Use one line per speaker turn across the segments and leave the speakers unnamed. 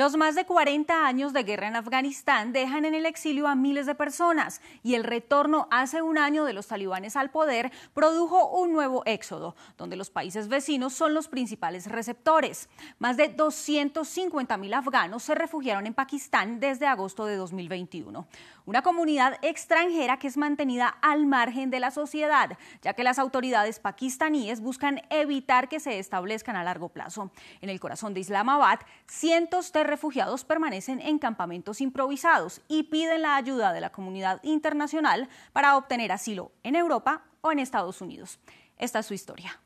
Los más de 40 años de guerra en Afganistán dejan en el exilio a miles de personas y el retorno hace un año de los talibanes al poder produjo un nuevo éxodo, donde los países vecinos son los principales receptores. Más de 250 mil afganos se refugiaron en Pakistán desde agosto de 2021 una comunidad extranjera que es mantenida al margen de la sociedad, ya que las autoridades pakistaníes buscan evitar que se establezcan a largo plazo. En el corazón de Islamabad, cientos de refugiados permanecen en campamentos improvisados y piden la ayuda de la comunidad internacional para obtener asilo en Europa o en Estados Unidos. Esta es su historia.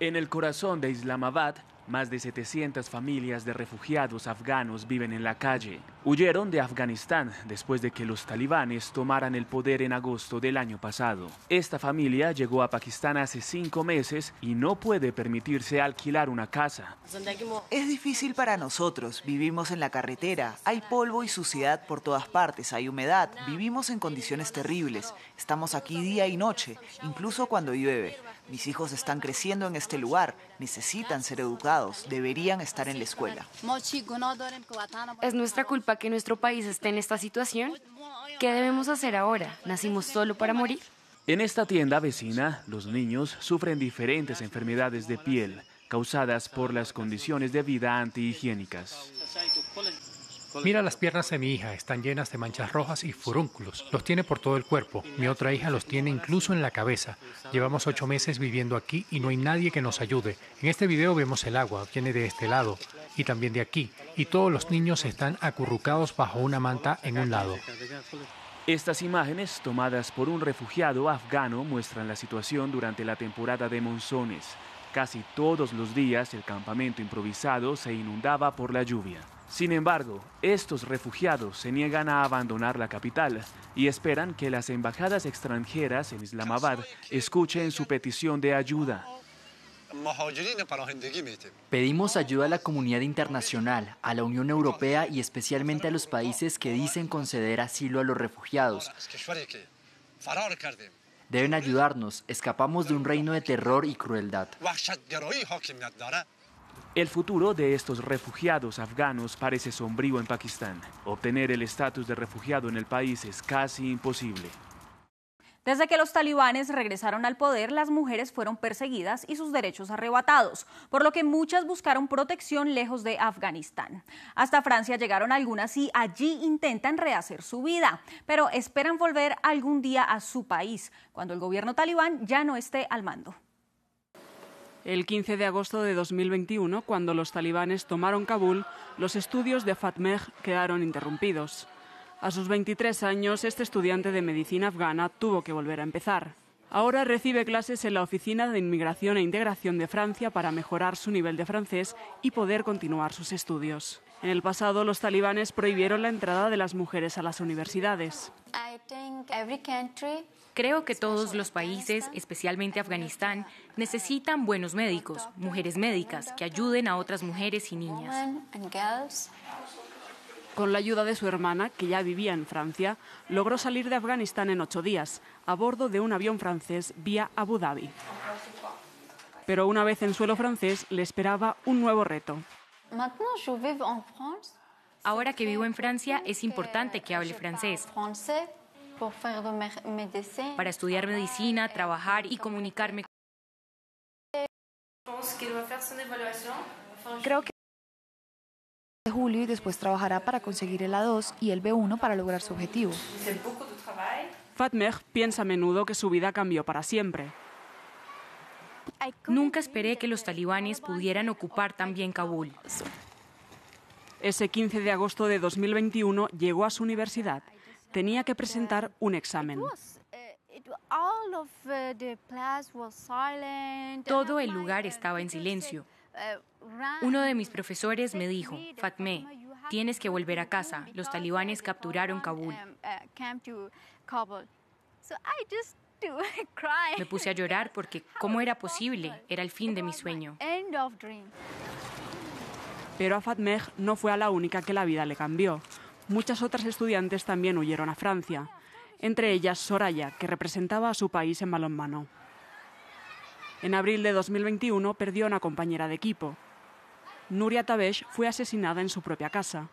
En el corazón de Islamabad, más de 700 familias de refugiados afganos viven en la calle. Huyeron de Afganistán después de que los talibanes tomaran el poder en agosto del año pasado. Esta familia llegó a Pakistán hace cinco meses y no puede permitirse alquilar una casa.
Es difícil para nosotros. Vivimos en la carretera. Hay polvo y suciedad por todas partes. Hay humedad. Vivimos en condiciones terribles. Estamos aquí día y noche, incluso cuando llueve. Mis hijos están creciendo en este lugar, necesitan ser educados, deberían estar en la escuela.
¿Es nuestra culpa que nuestro país esté en esta situación? ¿Qué debemos hacer ahora? ¿Nacimos solo para morir?
En esta tienda vecina, los niños sufren diferentes enfermedades de piel causadas por las condiciones de vida antihigiénicas.
Mira las piernas de mi hija, están llenas de manchas rojas y furúnculos. Los tiene por todo el cuerpo. Mi otra hija los tiene incluso en la cabeza. Llevamos ocho meses viviendo aquí y no hay nadie que nos ayude. En este video vemos el agua, viene de este lado y también de aquí. Y todos los niños están acurrucados bajo una manta en un lado.
Estas imágenes, tomadas por un refugiado afgano, muestran la situación durante la temporada de monzones. Casi todos los días el campamento improvisado se inundaba por la lluvia. Sin embargo, estos refugiados se niegan a abandonar la capital y esperan que las embajadas extranjeras en Islamabad escuchen su petición de ayuda.
Pedimos ayuda a la comunidad internacional, a la Unión Europea y especialmente a los países que dicen conceder asilo a los refugiados. Deben ayudarnos, escapamos de un reino de terror y crueldad.
El futuro de estos refugiados afganos parece sombrío en Pakistán. Obtener el estatus de refugiado en el país es casi imposible.
Desde que los talibanes regresaron al poder, las mujeres fueron perseguidas y sus derechos arrebatados, por lo que muchas buscaron protección lejos de Afganistán. Hasta Francia llegaron algunas y allí intentan rehacer su vida, pero esperan volver algún día a su país, cuando el gobierno talibán ya no esté al mando
el 15 de agosto de 2021, cuando los talibanes tomaron Kabul, los estudios de Fatmeh quedaron interrumpidos. A sus 23 años, este estudiante de medicina afgana tuvo que volver a empezar. Ahora recibe clases en la Oficina de Inmigración e Integración de Francia para mejorar su nivel de francés y poder continuar sus estudios. En el pasado, los talibanes prohibieron la entrada de las mujeres a las universidades.
Creo que todos los países, especialmente Afganistán, necesitan buenos médicos, mujeres médicas, que ayuden a otras mujeres y niñas.
Con la ayuda de su hermana, que ya vivía en Francia, logró salir de Afganistán en ocho días, a bordo de un avión francés vía Abu Dhabi. Pero una vez en suelo francés, le esperaba un nuevo reto.
Ahora que vivo en Francia, es importante que hable francés para estudiar medicina, trabajar y comunicarme.
Creo que de julio y después trabajará para conseguir el A2 y el B1 para lograr su objetivo.
Fatmeh piensa a menudo que su vida cambió para siempre.
Nunca esperé que los talibanes pudieran ocupar también Kabul.
Ese 15 de agosto de 2021 llegó a su universidad tenía que presentar un examen.
Todo el lugar estaba en silencio. Uno de mis profesores me dijo, Fatme, tienes que volver a casa. Los talibanes capturaron Kabul. Me puse a llorar porque ¿cómo era posible? Era el fin de mi sueño.
Pero a Fatmeh no fue a la única que la vida le cambió. Muchas otras estudiantes también huyeron a Francia, entre ellas Soraya, que representaba a su país en balonmano. En abril de 2021 perdió a una compañera de equipo. Nuria Tabesh fue asesinada en su propia casa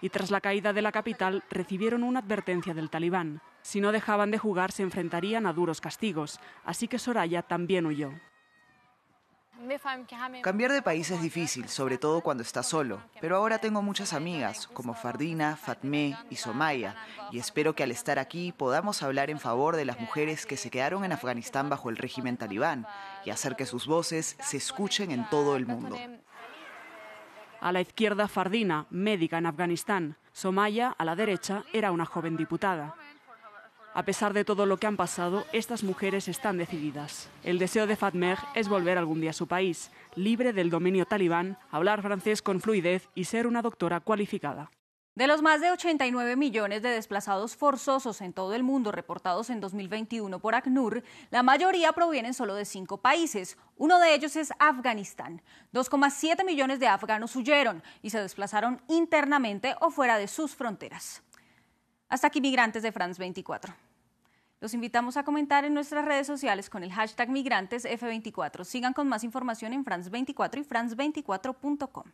y tras la caída de la capital recibieron una advertencia del talibán. Si no dejaban de jugar se enfrentarían a duros castigos, así que Soraya también huyó.
Cambiar de país es difícil, sobre todo cuando estás solo, pero ahora tengo muchas amigas, como Fardina, Fatme y Somaya, y espero que al estar aquí podamos hablar en favor de las mujeres que se quedaron en Afganistán bajo el régimen talibán y hacer que sus voces se escuchen en todo el mundo.
A la izquierda, Fardina, médica en Afganistán. Somaya, a la derecha, era una joven diputada. A pesar de todo lo que han pasado, estas mujeres están decididas. El deseo de Fatmeh es volver algún día a su país, libre del dominio talibán, hablar francés con fluidez y ser una doctora cualificada.
De los más de 89 millones de desplazados forzosos en todo el mundo reportados en 2021 por ACNUR, la mayoría provienen solo de cinco países. Uno de ellos es Afganistán. 2,7 millones de afganos huyeron y se desplazaron internamente o fuera de sus fronteras. Hasta aquí Migrantes de France 24. Los invitamos a comentar en nuestras redes sociales con el hashtag MigrantesF24. Sigan con más información en France24 y France24.com.